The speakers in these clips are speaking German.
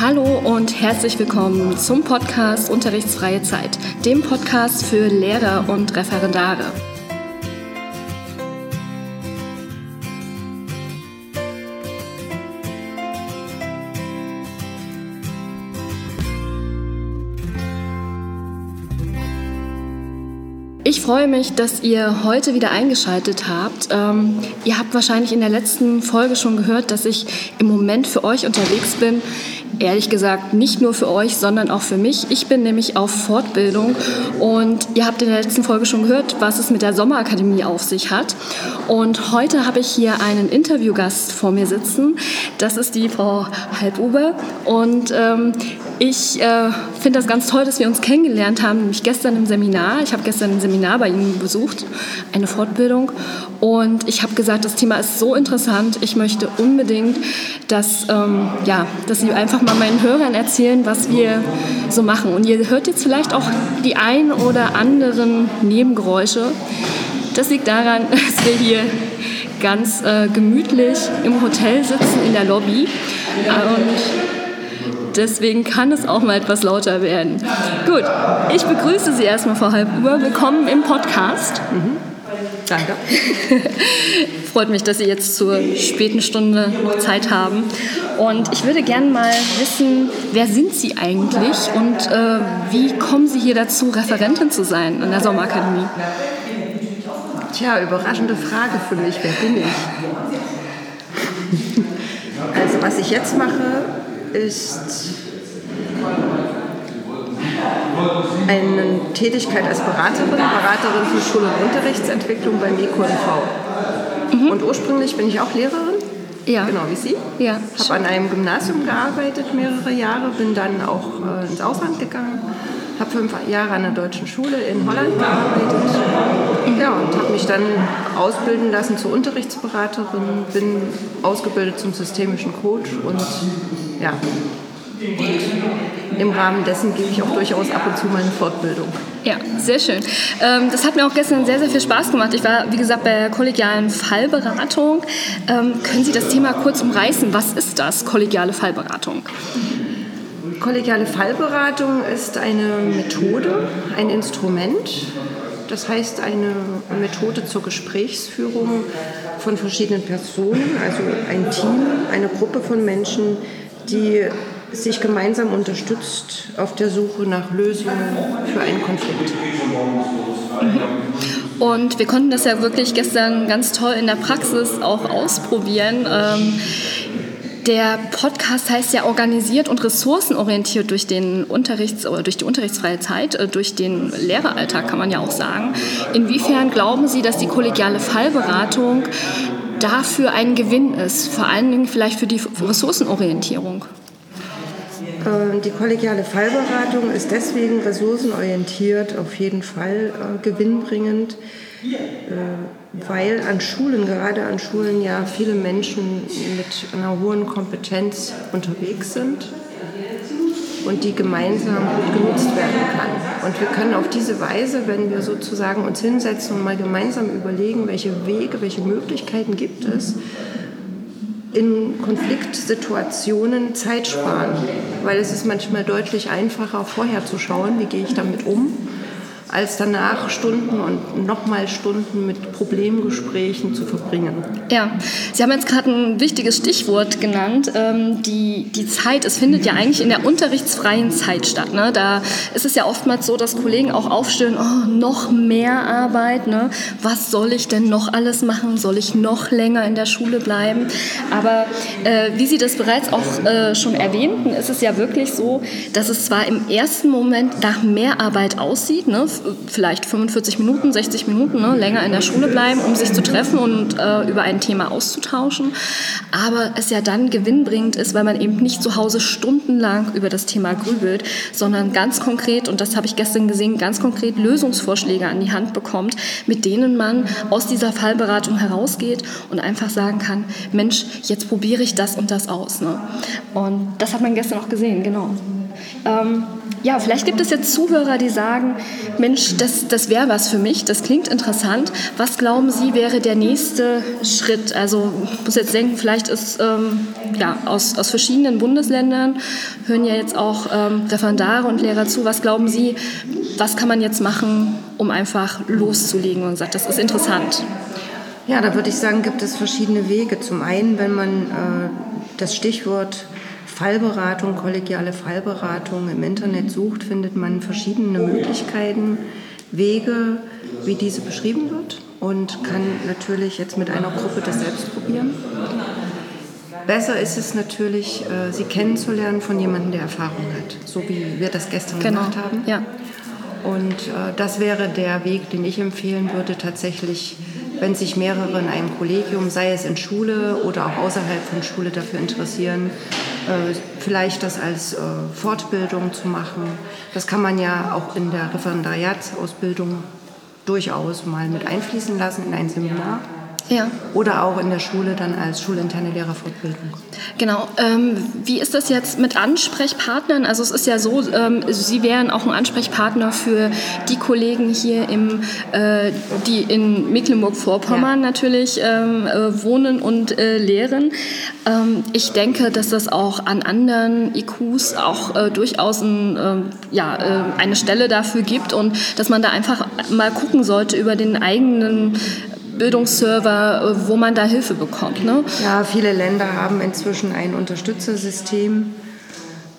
Hallo und herzlich willkommen zum Podcast Unterrichtsfreie Zeit, dem Podcast für Lehrer und Referendare. Ich freue mich, dass ihr heute wieder eingeschaltet habt. Ähm, ihr habt wahrscheinlich in der letzten Folge schon gehört, dass ich im Moment für euch unterwegs bin. Ehrlich gesagt, nicht nur für euch, sondern auch für mich. Ich bin nämlich auf Fortbildung und ihr habt in der letzten Folge schon gehört, was es mit der Sommerakademie auf sich hat. Und heute habe ich hier einen Interviewgast vor mir sitzen. Das ist die Frau Halbuber und ähm, ich äh, finde das ganz toll, dass wir uns kennengelernt haben, nämlich gestern im Seminar. Ich habe gestern ein Seminar bei Ihnen besucht, eine Fortbildung. Und ich habe gesagt, das Thema ist so interessant. Ich möchte unbedingt, dass, ähm, ja, dass Sie einfach mal meinen Hörern erzählen, was wir so machen. Und ihr hört jetzt vielleicht auch die ein oder anderen Nebengeräusche. Das liegt daran, dass wir hier ganz äh, gemütlich im Hotel sitzen in der Lobby. Und Deswegen kann es auch mal etwas lauter werden. Gut, ich begrüße Sie erstmal, Frau Halbuhr. Willkommen im Podcast. Mhm. Danke. Freut mich, dass Sie jetzt zur späten Stunde noch Zeit haben. Und ich würde gerne mal wissen, wer sind Sie eigentlich und äh, wie kommen Sie hier dazu, Referentin zu sein an der Sommerakademie? Tja, überraschende Frage für mich. Wer bin ich? Also was ich jetzt mache, ist eine Tätigkeit als Beraterin, Beraterin für Schul- und Unterrichtsentwicklung beim EQNV. Mhm. Und ursprünglich bin ich auch Lehrerin. Ja. Genau wie Sie. Ja. Habe an einem Gymnasium gearbeitet mehrere Jahre, bin dann auch äh, ins Ausland gegangen, habe fünf Jahre an der deutschen Schule in Holland gearbeitet. Ja, und habe mich dann ausbilden lassen zur Unterrichtsberaterin, bin ausgebildet zum systemischen Coach und ja, und im Rahmen dessen gebe ich auch durchaus ab und zu meine Fortbildung. Ja, sehr schön. Ähm, das hat mir auch gestern sehr, sehr viel Spaß gemacht. Ich war, wie gesagt, bei der kollegialen Fallberatung. Ähm, können Sie das Thema kurz umreißen? Was ist das, kollegiale Fallberatung? Kollegiale Fallberatung ist eine Methode, ein Instrument, das heißt eine Methode zur Gesprächsführung von verschiedenen Personen, also ein Team, eine Gruppe von Menschen, die sich gemeinsam unterstützt auf der Suche nach Lösungen für einen Konflikt. Und wir konnten das ja wirklich gestern ganz toll in der Praxis auch ausprobieren. Ähm, der Podcast heißt ja organisiert und ressourcenorientiert durch den Unterrichts oder durch die unterrichtsfreie Zeit, äh, durch den Lehreralltag kann man ja auch sagen. Inwiefern glauben Sie, dass die kollegiale Fallberatung dafür ein Gewinn ist, vor allen Dingen vielleicht für die Ressourcenorientierung? Äh, die kollegiale Fallberatung ist deswegen ressourcenorientiert, auf jeden Fall äh, gewinnbringend, weil an Schulen, gerade an Schulen ja viele Menschen mit einer hohen Kompetenz unterwegs sind und die gemeinsam gut genutzt werden kann. Und wir können auf diese Weise, wenn wir sozusagen uns hinsetzen und mal gemeinsam überlegen, welche Wege, welche Möglichkeiten gibt es, in Konfliktsituationen Zeit sparen, weil es ist manchmal deutlich einfacher, vorher zu schauen, wie gehe ich damit um als danach Stunden und nochmal Stunden mit Problemgesprächen zu verbringen. Ja, Sie haben jetzt gerade ein wichtiges Stichwort genannt, ähm, die, die Zeit. Es findet ja eigentlich in der unterrichtsfreien Zeit statt. Ne? Da ist es ja oftmals so, dass Kollegen auch aufstellen, oh, noch mehr Arbeit, ne? was soll ich denn noch alles machen? Soll ich noch länger in der Schule bleiben? Aber äh, wie Sie das bereits auch äh, schon erwähnten, ist es ja wirklich so, dass es zwar im ersten Moment nach mehr Arbeit aussieht, ne? Vielleicht 45 Minuten, 60 Minuten ne, länger in der Schule bleiben, um sich zu treffen und äh, über ein Thema auszutauschen. Aber es ja dann gewinnbringend ist, weil man eben nicht zu Hause stundenlang über das Thema grübelt, sondern ganz konkret, und das habe ich gestern gesehen, ganz konkret Lösungsvorschläge an die Hand bekommt, mit denen man aus dieser Fallberatung herausgeht und einfach sagen kann, Mensch, jetzt probiere ich das und das aus. Ne? Und das hat man gestern auch gesehen, genau. Ähm, ja, vielleicht gibt es jetzt Zuhörer, die sagen, Mensch, das, das wäre was für mich, das klingt interessant. Was glauben Sie wäre der nächste Schritt? Also ich muss jetzt denken, vielleicht ist ähm, ja, aus, aus verschiedenen Bundesländern hören ja jetzt auch ähm, Referendare und Lehrer zu. Was glauben Sie, was kann man jetzt machen, um einfach loszulegen und sagt, das ist interessant? Ja, da würde ich sagen, gibt es verschiedene Wege. Zum einen, wenn man äh, das Stichwort Fallberatung, kollegiale Fallberatung im Internet sucht, findet man verschiedene Möglichkeiten, Wege, wie diese beschrieben wird und kann natürlich jetzt mit einer Gruppe das selbst probieren. Besser ist es natürlich, äh, sie kennenzulernen von jemandem, der Erfahrung hat, so wie wir das gestern genau. gemacht haben. Ja. Und äh, das wäre der Weg, den ich empfehlen würde, tatsächlich wenn sich mehrere in einem Kollegium, sei es in Schule oder auch außerhalb von Schule, dafür interessieren, äh, vielleicht das als äh, Fortbildung zu machen. Das kann man ja auch in der Referendariatsausbildung durchaus mal mit einfließen lassen in ein Seminar. Ja. Oder auch in der Schule dann als schulinterne Lehrerfortbildung. Genau. Ähm, wie ist das jetzt mit Ansprechpartnern? Also es ist ja so, ähm, Sie wären auch ein Ansprechpartner für die Kollegen hier, im, äh, die in Mecklenburg-Vorpommern ja. natürlich ähm, äh, wohnen und äh, lehren. Ähm, ich denke, dass das auch an anderen IQs auch äh, durchaus ein, ähm, ja, äh, eine Stelle dafür gibt und dass man da einfach mal gucken sollte über den eigenen Bildungsserver, äh, wo man da Hilfe bekommt. Ne? Ja, viele Länder haben inzwischen ein Unterstützersystem.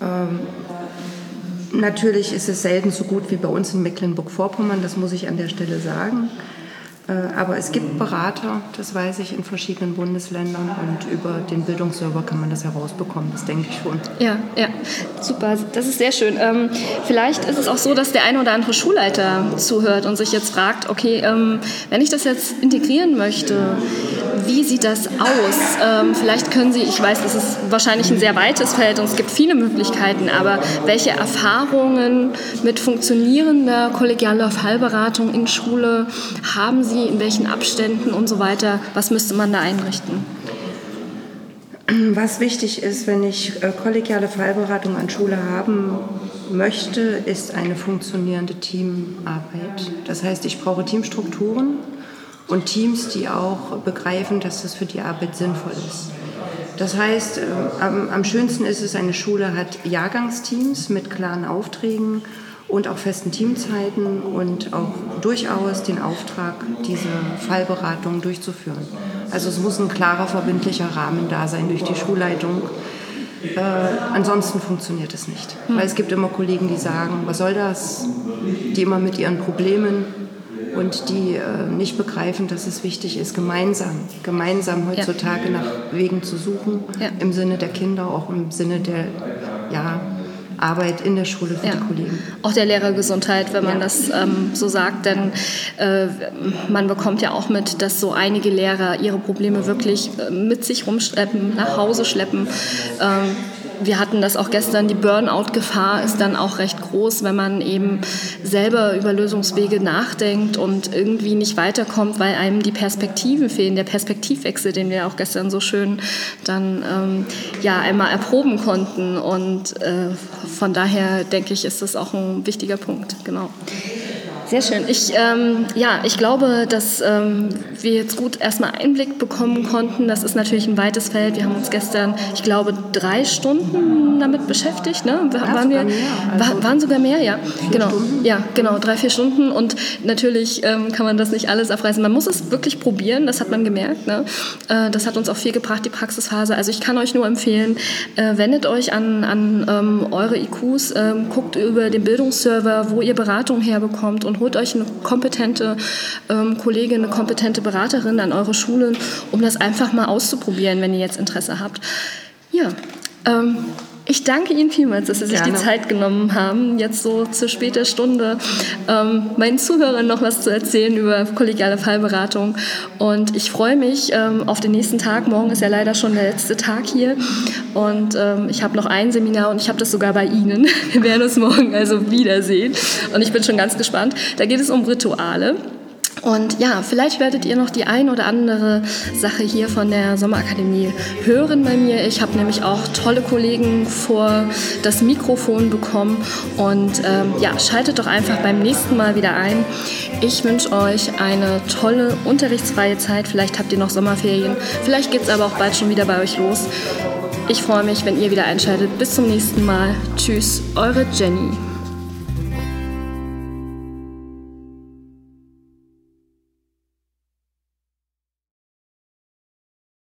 Ähm, natürlich ist es selten so gut wie bei uns in Mecklenburg-Vorpommern, das muss ich an der Stelle sagen. Äh, aber es gibt Berater, das weiß ich, in verschiedenen Bundesländern und über den Bildungsserver kann man das herausbekommen, das denke ich schon. Ja, ja, super, das ist sehr schön. Ähm, vielleicht ist es auch so, dass der eine oder andere Schulleiter zuhört und sich jetzt fragt, okay, ähm, wenn ich das jetzt integrieren möchte, wie sieht das aus? Ähm, vielleicht können Sie, ich weiß, das ist wahrscheinlich ein sehr weites Feld und es gibt viele Möglichkeiten, aber welche Erfahrungen mit funktionierender kollegialer Fallberatung in Schule haben Sie, in welchen Abständen und so weiter? Was müsste man da einrichten? Was wichtig ist, wenn ich äh, kollegiale Fallberatung an Schule haben möchte, ist eine funktionierende Teamarbeit. Das heißt, ich brauche Teamstrukturen, und Teams, die auch begreifen, dass das für die Arbeit sinnvoll ist. Das heißt, äh, am, schönsten ist es, eine Schule hat Jahrgangsteams mit klaren Aufträgen und auch festen Teamzeiten und auch durchaus den Auftrag, diese Fallberatung durchzuführen. Also es muss ein klarer, verbindlicher Rahmen da sein durch die Schulleitung. Äh, ansonsten funktioniert es nicht. Hm. Weil es gibt immer Kollegen, die sagen, was soll das? Die immer mit ihren Problemen und die äh, nicht begreifen, dass es wichtig ist, gemeinsam, gemeinsam heutzutage ja. nach Wegen zu suchen, ja. im Sinne der Kinder, auch im Sinne der ja, Arbeit in der Schule für ja. die Kollegen. Auch der Lehrergesundheit, wenn man das ähm, so sagt, denn äh, man bekommt ja auch mit, dass so einige Lehrer ihre Probleme wirklich äh, mit sich rumschleppen, nach Hause schleppen. Ähm, wir hatten das auch gestern, die Burnout-Gefahr ist dann auch recht groß, wenn man eben selber über Lösungswege nachdenkt und irgendwie nicht weiterkommt, weil einem die Perspektiven fehlen, der Perspektivwechsel, den wir auch gestern so schön dann ähm, ja einmal erproben konnten. Und äh, von daher denke ich, ist das auch ein wichtiger Punkt. Genau. Sehr schön. Ich, ähm, ja, ich glaube, dass ähm, wir jetzt gut erstmal Einblick bekommen konnten. Das ist natürlich ein weites Feld. Wir haben uns gestern, ich glaube, drei Stunden damit beschäftigt. Ne? Ja, waren, wir, mehr. Also waren sogar mehr, ja. Genau, Stunden. ja, genau, drei, vier Stunden. Und natürlich ähm, kann man das nicht alles abreißen. Man muss es wirklich probieren, das hat man gemerkt. Ne? Äh, das hat uns auch viel gebracht, die Praxisphase. Also ich kann euch nur empfehlen, äh, wendet euch an, an ähm, eure IQs, ähm, guckt über den Bildungsserver, wo ihr Beratung herbekommt und holt euch eine kompetente ähm, Kollegin, eine kompetente Beraterin an eure Schulen, um das einfach mal auszuprobieren, wenn ihr jetzt Interesse habt. Ja, ähm, ich danke Ihnen vielmals, dass Sie sich Gerne. die Zeit genommen haben, jetzt so zur später Stunde ähm, meinen Zuhörern noch was zu erzählen über kollegiale Fallberatung. Und ich freue mich ähm, auf den nächsten Tag. Morgen ist ja leider schon der letzte Tag hier. Und ähm, ich habe noch ein Seminar und ich habe das sogar bei Ihnen. Wir werden uns morgen also wiedersehen. Und ich bin schon ganz gespannt. Da geht es um Rituale. Und ja, vielleicht werdet ihr noch die ein oder andere Sache hier von der Sommerakademie hören bei mir. Ich habe nämlich auch tolle Kollegen vor das Mikrofon bekommen. Und ähm, ja, schaltet doch einfach beim nächsten Mal wieder ein. Ich wünsche euch eine tolle unterrichtsfreie Zeit. Vielleicht habt ihr noch Sommerferien. Vielleicht geht es aber auch bald schon wieder bei euch los. Ich freue mich, wenn ihr wieder einschaltet. Bis zum nächsten Mal. Tschüss, eure Jenny.